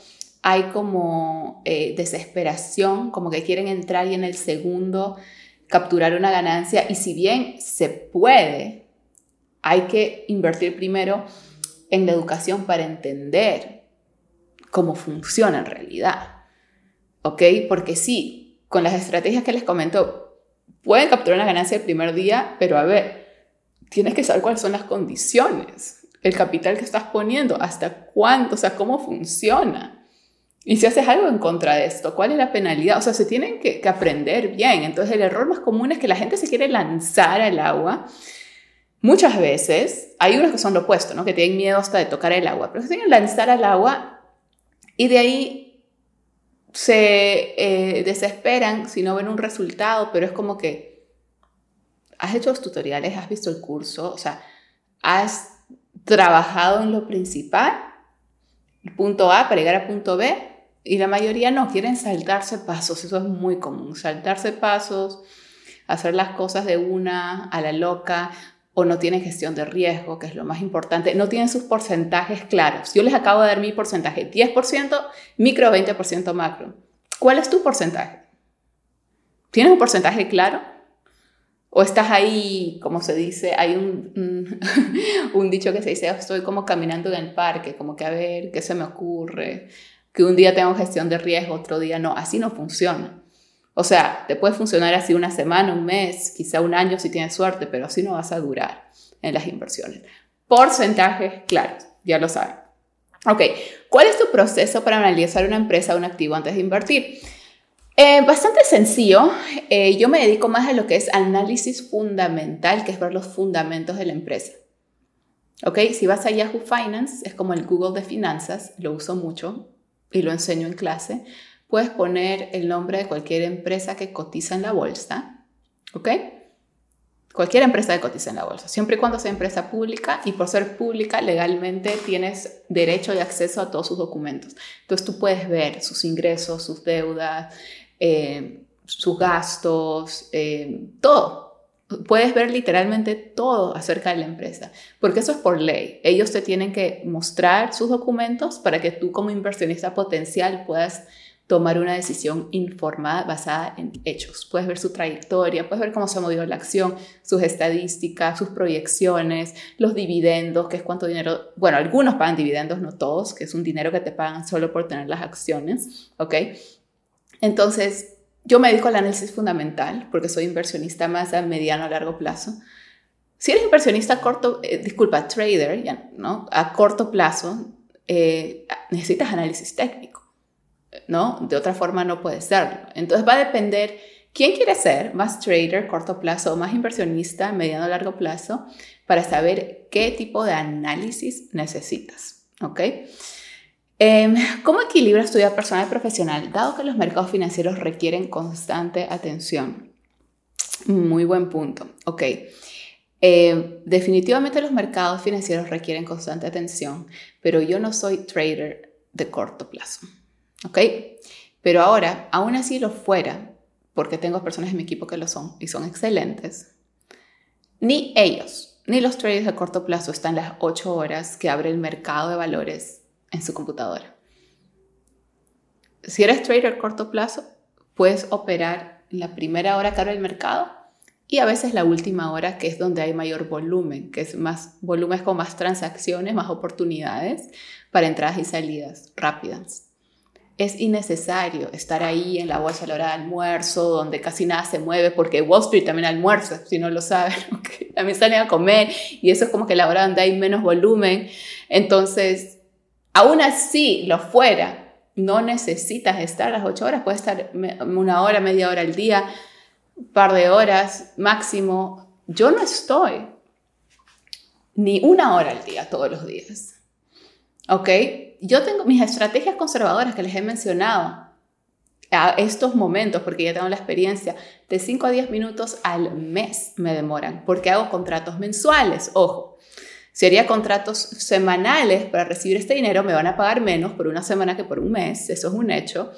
hay como eh, desesperación, como que quieren entrar y en el segundo capturar una ganancia. Y si bien se puede, hay que invertir primero en la educación para entender cómo funciona en realidad. ¿Ok? Porque sí, con las estrategias que les comento, pueden capturar una ganancia el primer día, pero a ver, tienes que saber cuáles son las condiciones, el capital que estás poniendo, hasta cuánto, o sea, cómo funciona. Y si haces algo en contra de esto, ¿cuál es la penalidad? O sea, se tienen que, aprender bien. Entonces, el error más común es que la gente se quiere lanzar al agua. Muchas veces, hay unos que son lo opuesto, ¿no? Que tienen miedo hasta de tocar el agua, pero tienen que lanzar al agua y de ahí se eh, desesperan si no ven un resultado, pero es como que has hecho los tutoriales, has visto el curso, o sea, has trabajado en lo principal, punto A para llegar a punto B, y la mayoría no, quieren saltarse pasos, eso es muy común, saltarse pasos, hacer las cosas de una a la loca, o no tienen gestión de riesgo, que es lo más importante, no tienen sus porcentajes claros. Yo les acabo de dar mi porcentaje, 10% micro, 20% macro. ¿Cuál es tu porcentaje? ¿Tienes un porcentaje claro? O estás ahí, como se dice, hay un, un, dicho que se dice, estoy como caminando en el parque, como que a ver, ¿qué se me ocurre? Que un día tengo gestión de riesgo, otro día no, así no funciona. O sea, te puede funcionar así una semana, un mes, quizá un año si tienes suerte, pero así no vas a durar en las inversiones. Porcentajes claros, ya lo saben. Ok, ¿cuál es tu proceso para analizar una empresa o un activo antes de invertir? Eh, bastante sencillo. Eh, yo me dedico más a lo que es análisis fundamental, que es ver los fundamentos de la empresa. ¿Ok? Si vas a Yahoo Finance, es como el Google de finanzas, lo uso mucho y lo enseño en clase. Puedes poner el nombre de cualquier empresa que cotiza en la bolsa. ¿Ok? Cualquier empresa que cotiza en la bolsa, siempre y cuando sea empresa pública y por ser pública legalmente tienes derecho y acceso a todos sus documentos. Entonces tú puedes ver sus ingresos, sus deudas, eh, sus gastos, eh, todo. Puedes ver literalmente todo acerca de la empresa, porque eso es por ley. Ellos te tienen que mostrar sus documentos para que tú como inversionista potencial puedas tomar una decisión informada basada en hechos. Puedes ver su trayectoria, puedes ver cómo se ha movido la acción, sus estadísticas, sus proyecciones, los dividendos, que es cuánto dinero, bueno, algunos pagan dividendos, no todos, que es un dinero que te pagan solo por tener las acciones, ¿ok? Entonces, yo me dedico al análisis fundamental porque soy inversionista más a mediano a largo plazo. Si eres inversionista a corto, eh, disculpa, trader, ¿no? A corto plazo, eh, necesitas análisis técnico, ¿no? De otra forma no puede serlo. Entonces va a depender quién quiere ser, más trader, corto plazo, o más inversionista, mediano largo plazo, para saber qué tipo de análisis necesitas, ¿ok? Em, ¿Cómo equilibras tu vida personal y profesional, dado que los mercados financieros requieren constante atención? Muy buen punto. Ok. Em, definitivamente los mercados financieros requieren constante atención, pero yo no soy trader de corto plazo. ¿Ok? Pero ahora, aún así lo fuera, porque tengo personas en mi equipo que lo son y son excelentes, ni ellos, ni los traders de corto plazo están las 8 horas que abre el mercado de valores en su computadora. Si eres trader a corto plazo, puedes operar la primera hora que abre el mercado y a veces la última hora, que es donde hay mayor volumen, que es más volumen con más transacciones, más oportunidades para entradas y salidas rápidas. Es innecesario estar ahí en la bolsa a la hora de almuerzo, donde casi nada se mueve, porque Wall Street también almuerza, si no lo saben, también salen a comer y eso es como que la hora donde hay menos volumen. Entonces, Aún así, lo fuera, no necesitas estar las ocho horas, puedes estar una hora, media hora al día, un par de horas máximo. Yo no estoy ni una hora al día todos los días. ¿Ok? Yo tengo mis estrategias conservadoras que les he mencionado a estos momentos, porque ya tengo la experiencia, de 5 a 10 minutos al mes me demoran, porque hago contratos mensuales, ojo. Si haría contratos semanales para recibir este dinero, me van a pagar menos por una semana que por un mes, eso es un hecho.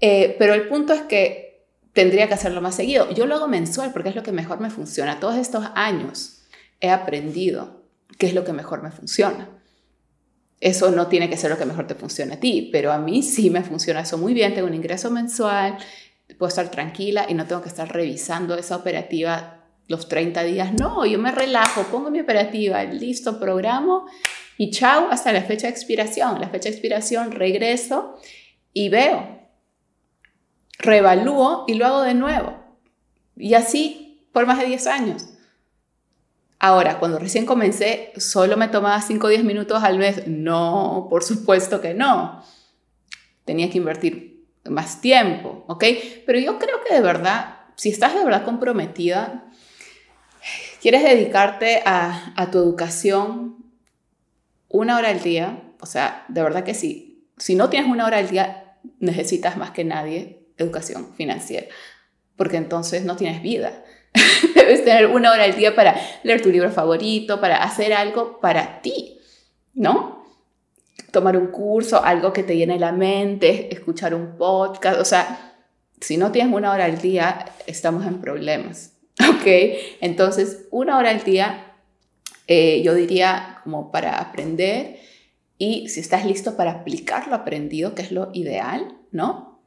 Eh, pero el punto es que tendría que hacerlo más seguido. Yo lo hago mensual porque es lo que mejor me funciona. Todos estos años he aprendido qué es lo que mejor me funciona. Eso no tiene que ser lo que mejor te funcione a ti, pero a mí sí me funciona eso muy bien. Tengo un ingreso mensual, puedo estar tranquila y no tengo que estar revisando esa operativa los 30 días. No, yo me relajo, pongo mi operativa, listo, programo y chao hasta la fecha de expiración. La fecha de expiración regreso y veo, reevalúo y lo hago de nuevo. Y así por más de 10 años. Ahora, cuando recién comencé, solo me tomaba 5 o 10 minutos al mes. No, por supuesto que no. Tenía que invertir más tiempo, ¿ok? Pero yo creo que de verdad, si estás de verdad comprometida quieres dedicarte a, tu educación una hora al día, o sea, de verdad que sí. Si no tienes una hora al día, necesitas más que nadie educación financiera, porque entonces no tienes vida. Debes tener una hora al día para leer tu libro favorito, para hacer algo para ti, ¿no? Tomar un curso, algo que te llene la mente, escuchar un podcast, o sea, si no tienes una hora al día, estamos en problemas. ¿ok? Entonces, una hora al día, eh, yo diría como para aprender y si estás listo para aplicar lo aprendido, que es lo ideal, ¿no?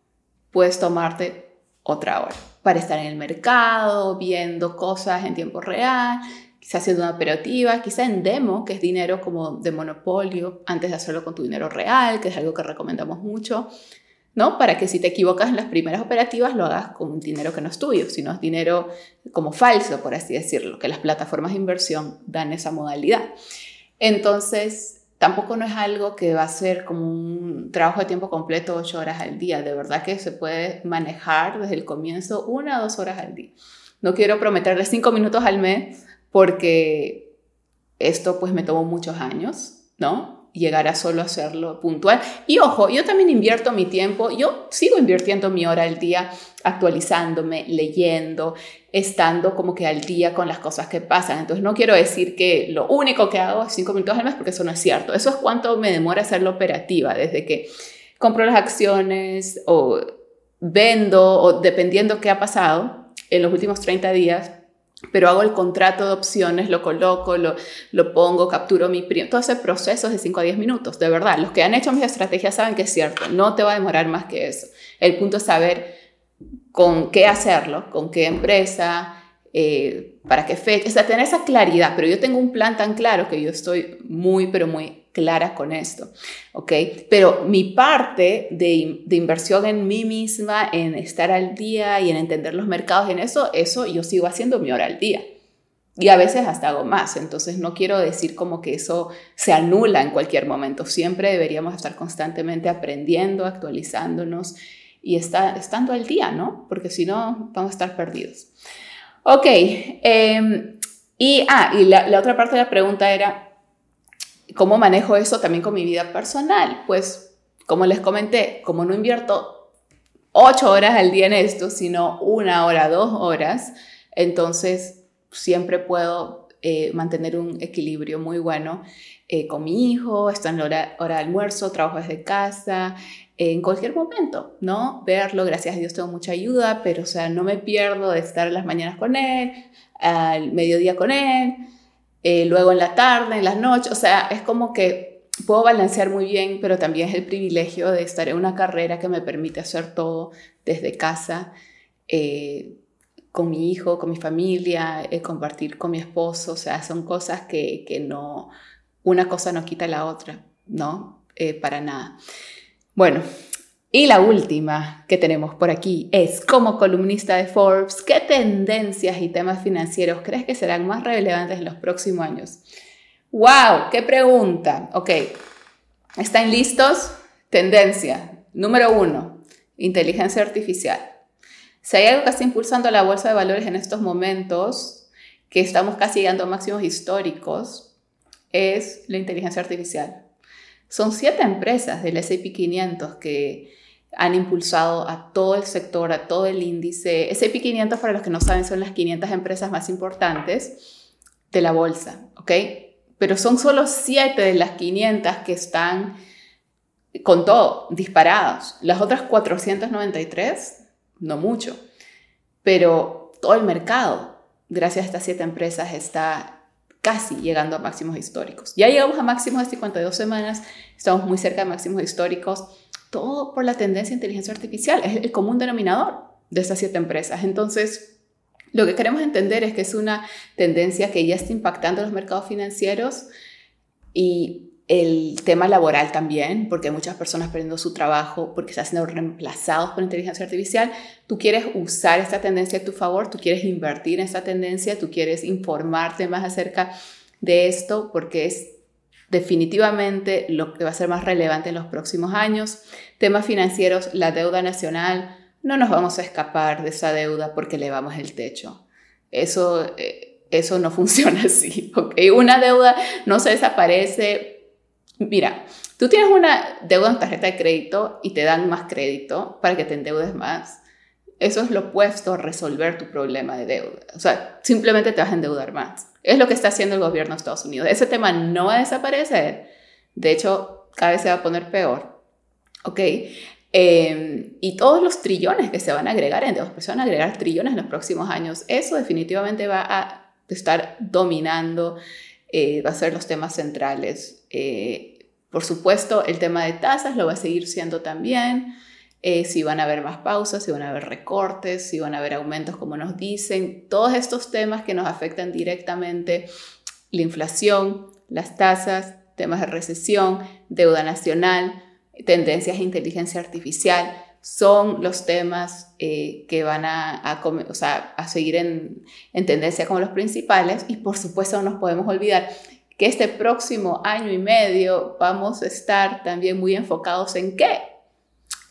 Puedes tomarte otra hora para estar en el mercado, viendo cosas en tiempo real, quizás haciendo una operativa, quizá en demo, que es dinero como de monopolio, antes de hacerlo con tu dinero real, que es algo que recomendamos mucho. ¿no? Para que si te equivocas en las primeras operativas lo hagas con un dinero que no es tuyo, sino es dinero como falso, por así decirlo, que las plataformas de inversión dan esa modalidad. Entonces, tampoco no es algo que va a ser como un trabajo de tiempo completo, ocho horas al día. De verdad que se puede manejar desde el comienzo una o dos horas al día. No quiero prometerle cinco minutos al mes porque esto pues me tomó muchos años, ¿no? Llegar a solo hacerlo puntual. Y ojo, yo también invierto mi tiempo, yo sigo invirtiendo mi hora al día actualizándome, leyendo, estando como que al día con las cosas que pasan. Entonces no quiero decir que lo único que hago es cinco minutos al mes porque eso no es cierto. Eso es cuánto me demora hacerlo operativa, desde que compro las acciones o vendo o dependiendo qué ha pasado en los últimos 30 días pero hago el contrato de opciones, lo coloco, lo, lo pongo, capturo mi primo. Todo ese proceso es de 5 a 10 minutos, de verdad. Los que han hecho mis estrategias saben que es cierto, no te va a demorar más que eso. El punto es saber con qué hacerlo, con qué empresa, eh, para qué fecha, o sea, tener esa claridad, pero yo tengo un plan tan claro que yo estoy muy, pero muy clara con esto, ¿ok? Pero mi parte de, de, inversión en mí misma, en estar al día y en entender los mercados, en eso, eso yo sigo haciendo mi hora al día. Y a veces hasta hago más, entonces no quiero decir como que eso se anula en cualquier momento, siempre deberíamos estar constantemente aprendiendo, actualizándonos y está, estando al día, ¿no? Porque si no, vamos a estar perdidos. Ok, em, y, ah, y la, la otra parte de la pregunta era, ¿Cómo manejo eso también con mi vida personal? Pues, como les comenté, como no invierto ocho horas al día en esto, sino una hora, dos horas, entonces siempre puedo eh, mantener un equilibrio muy bueno eh, con mi hijo, estar en la hora, hora de almuerzo, trabajo desde casa, en cualquier momento, ¿no? Verlo, gracias a Dios tengo mucha ayuda, pero o sea, no me pierdo de estar las mañanas con él, al mediodía con él, eh, luego en la tarde, en las noches, o sea, es como que puedo balancear muy bien, pero también es el privilegio de estar en una carrera que me permite hacer todo desde casa, eh, con mi hijo, con mi familia, eh, compartir con mi esposo, o sea, son cosas que, que no, una cosa no quita la otra, ¿no? para nada. Bueno, y la última que tenemos por aquí es, como columnista de Forbes, ¿qué tendencias y temas financieros crees que serán más relevantes en los próximos años? ¡Wow! ¡Qué pregunta! Ok, ¿están listos? Tendencia. Número uno, inteligencia artificial. Si hay algo que está impulsando la bolsa de valores en estos momentos, que estamos casi llegando a máximos históricos, es la inteligencia artificial. Son siete empresas del S&P 500 que han impulsado a todo el sector, a todo el índice. S&P 500, para los que no saben, son las 500 empresas más importantes de la bolsa, ¿ok? Pero son solo siete de las 500 que están con todo, disparados. Las otras 493, no mucho. Pero todo el mercado, gracias a estas siete empresas, está casi llegando a máximos históricos. Ya llegamos a máximos de 52 semanas, estamos muy cerca de máximos históricos, todo por la tendencia de inteligencia artificial, es el común denominador de estas siete empresas. Entonces, lo que queremos entender es que es una tendencia que ya está impactando los mercados financieros y el tema laboral también, porque muchas personas perdiendo su trabajo porque están siendo reemplazados por inteligencia artificial. Tú quieres usar esta tendencia a tu favor, tú quieres invertir en esta tendencia, tú quieres informarte más acerca de esto porque es definitivamente lo que va a ser más relevante en los próximos años. Temas financieros, la deuda nacional, no nos vamos a escapar de esa deuda porque elevamos el techo. Eso, eh, eso no funciona así, ¿ok? Una deuda no se desaparece Mira, tú tienes una deuda en tarjeta de crédito y te dan más crédito para que te endeudes más. Eso es lo opuesto a resolver tu problema de deuda. O sea, simplemente te vas a endeudar más. Es lo que está haciendo el gobierno de Estados Unidos. Ese tema no va a desaparecer. De hecho, cada vez se va a poner peor. ¿Ok? Em, y todos los trillones que se van a agregar en deuda, se van a agregar trillones en los próximos años. Eso definitivamente va a estar dominando eh, va a ser los temas centrales. Eh, por supuesto, el tema de tasas lo va a seguir siendo también. Eh, si van a haber más pausas, si van a haber recortes, si van a haber aumentos, como nos dicen. Todos estos temas que nos afectan directamente, la inflación, las tasas, temas de recesión, deuda nacional, tendencias de inteligencia artificial, son los temas eh, que van a, a, seguir en, tendencia como los principales y por supuesto no nos podemos olvidar que este próximo año y medio vamos a estar también muy enfocados en qué?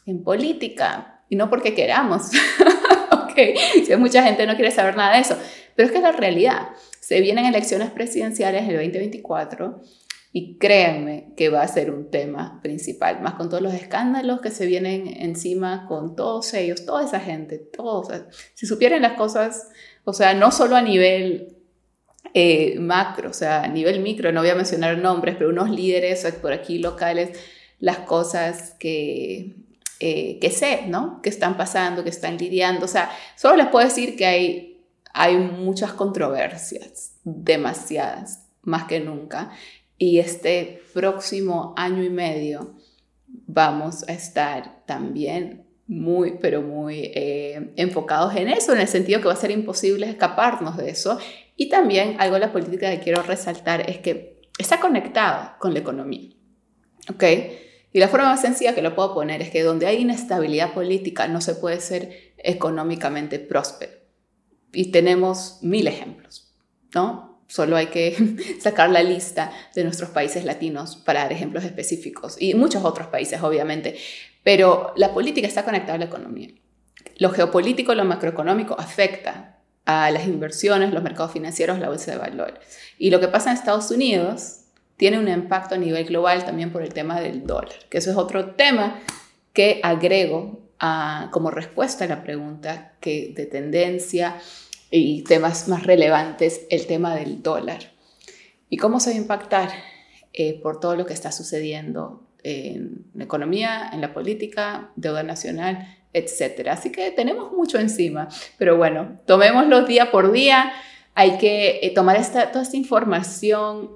En política. Y no porque queramos. ok, si mucha gente no quiere saber nada de eso. Pero es que es la realidad. Se vienen elecciones presidenciales el 2024 y créanme que va a ser un tema principal, más con todos los escándalos que se vienen encima con todos ellos, toda esa gente, todos. Si supieran las cosas, o sea, no solo a nivel eh, macro, o sea, a nivel micro, no voy a mencionar nombres, pero unos líderes por aquí locales, las cosas que, eh, que sé, ¿no? Que están pasando, que están lidiando. O sea, solo les puedo decir que hay, hay muchas controversias, demasiadas, más que nunca y este próximo año y medio vamos a estar también muy, pero muy eh, enfocados en eso, en el sentido que va a ser imposible escaparnos de eso. Y también algo de la política que quiero resaltar es que está conectado con la economía. ¿Ok? Y la forma más sencilla que lo puedo poner es que donde hay inestabilidad política no se puede ser económicamente próspero. Y tenemos mil ejemplos, ¿no? Solo hay que sacar la lista de nuestros países latinos para dar ejemplos específicos y muchos otros países, obviamente. Pero la política está conectada a la economía. Lo geopolítico, lo macroeconómico afecta a las inversiones, los mercados financieros, la bolsa de valores. Y lo que pasa en Estados Unidos tiene un impacto a nivel global también por el tema del dólar, que eso es otro tema que agrego como respuesta a la pregunta que de tendencia y temas más relevantes, el tema del dólar. ¿Y cómo se va a impactar eh, por todo lo que está sucediendo en la economía, en la política, deuda nacional, etcétera? Así que tenemos mucho encima, pero bueno, tomémoslo día por día. Hay que eh, tomar esta, toda esta información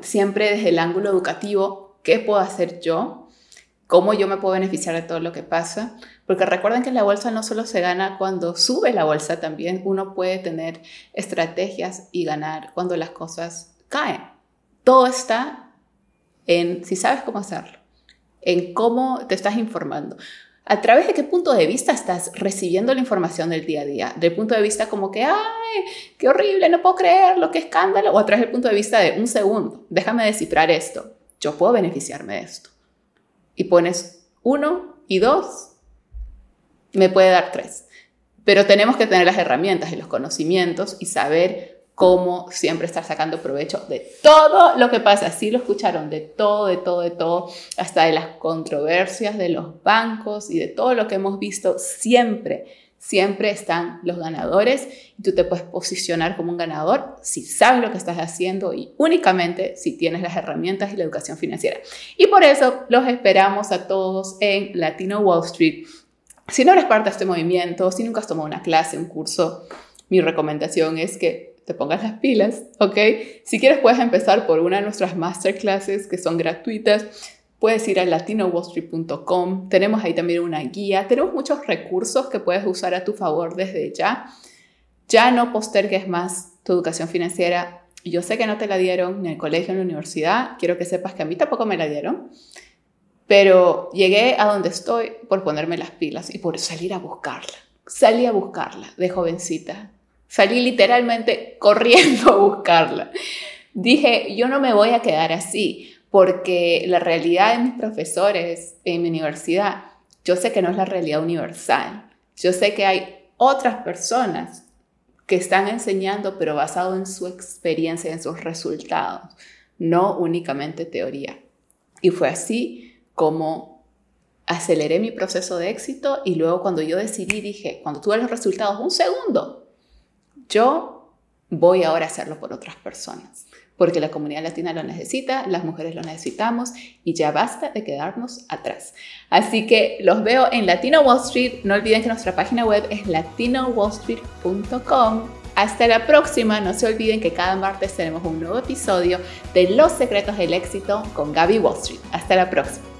siempre desde el ángulo educativo. ¿Qué puedo hacer yo? ¿Cómo yo me puedo beneficiar de todo lo que pasa? Porque recuerden que la bolsa no solo se gana cuando sube la bolsa, también uno puede tener estrategias y ganar cuando las cosas caen. Todo está en si sabes cómo hacerlo, en cómo te estás informando. ¿A través de qué punto de vista estás recibiendo la información del día a día? Del punto de vista como que, ay, qué horrible, no puedo creerlo, qué escándalo. O a través del punto de vista de un segundo, déjame descifrar esto. Yo puedo beneficiarme de esto. Y pones uno y dos me puede dar tres. Pero tenemos que tener las herramientas y los conocimientos y saber cómo siempre estar sacando provecho de todo lo que pasa. Sí lo escucharon, de todo, de todo, de todo, hasta de las controversias de los bancos y de todo lo que hemos visto. Siempre, siempre están los ganadores y tú te puedes posicionar como un ganador si sabes lo que estás haciendo y únicamente si tienes las herramientas y la educación financiera. Y por eso los esperamos a todos en Latino Wall Street si no eres parte de este movimiento, si nunca has tomado una clase, un curso, mi recomendación es que te pongas las pilas, ¿ok? Si quieres puedes empezar por una de nuestras masterclasses que son gratuitas. Puedes ir a latinowallstreet.com. Tenemos ahí también una guía. Tenemos muchos recursos que puedes usar a tu favor desde ya. Ya no postergues más tu educación financiera. Yo sé que no te la dieron en el colegio, en la universidad. Quiero que sepas que a mí tampoco me la dieron. Pero llegué a donde estoy por ponerme las pilas y por salir a buscarla. Salí a buscarla de jovencita. Salí literalmente corriendo a buscarla. Dije, yo no me voy a quedar así, porque la realidad de mis profesores en mi universidad, yo sé que no es la realidad universal. Yo sé que hay otras personas que están enseñando, pero basado en su experiencia, en sus resultados, no únicamente teoría. Y fue así cómo aceleré mi proceso de éxito y luego cuando yo decidí, dije, cuando tuve los resultados, un segundo, yo voy ahora a hacerlo por otras personas, porque la comunidad latina lo necesita, las mujeres lo necesitamos y ya basta de quedarnos atrás. Así que los veo en Latino Wall Street, no olviden que nuestra página web es latinowallstreet.com. Hasta la próxima, no se olviden que cada martes tenemos un nuevo episodio de Los secretos del éxito con Gaby Wall Street. Hasta la próxima.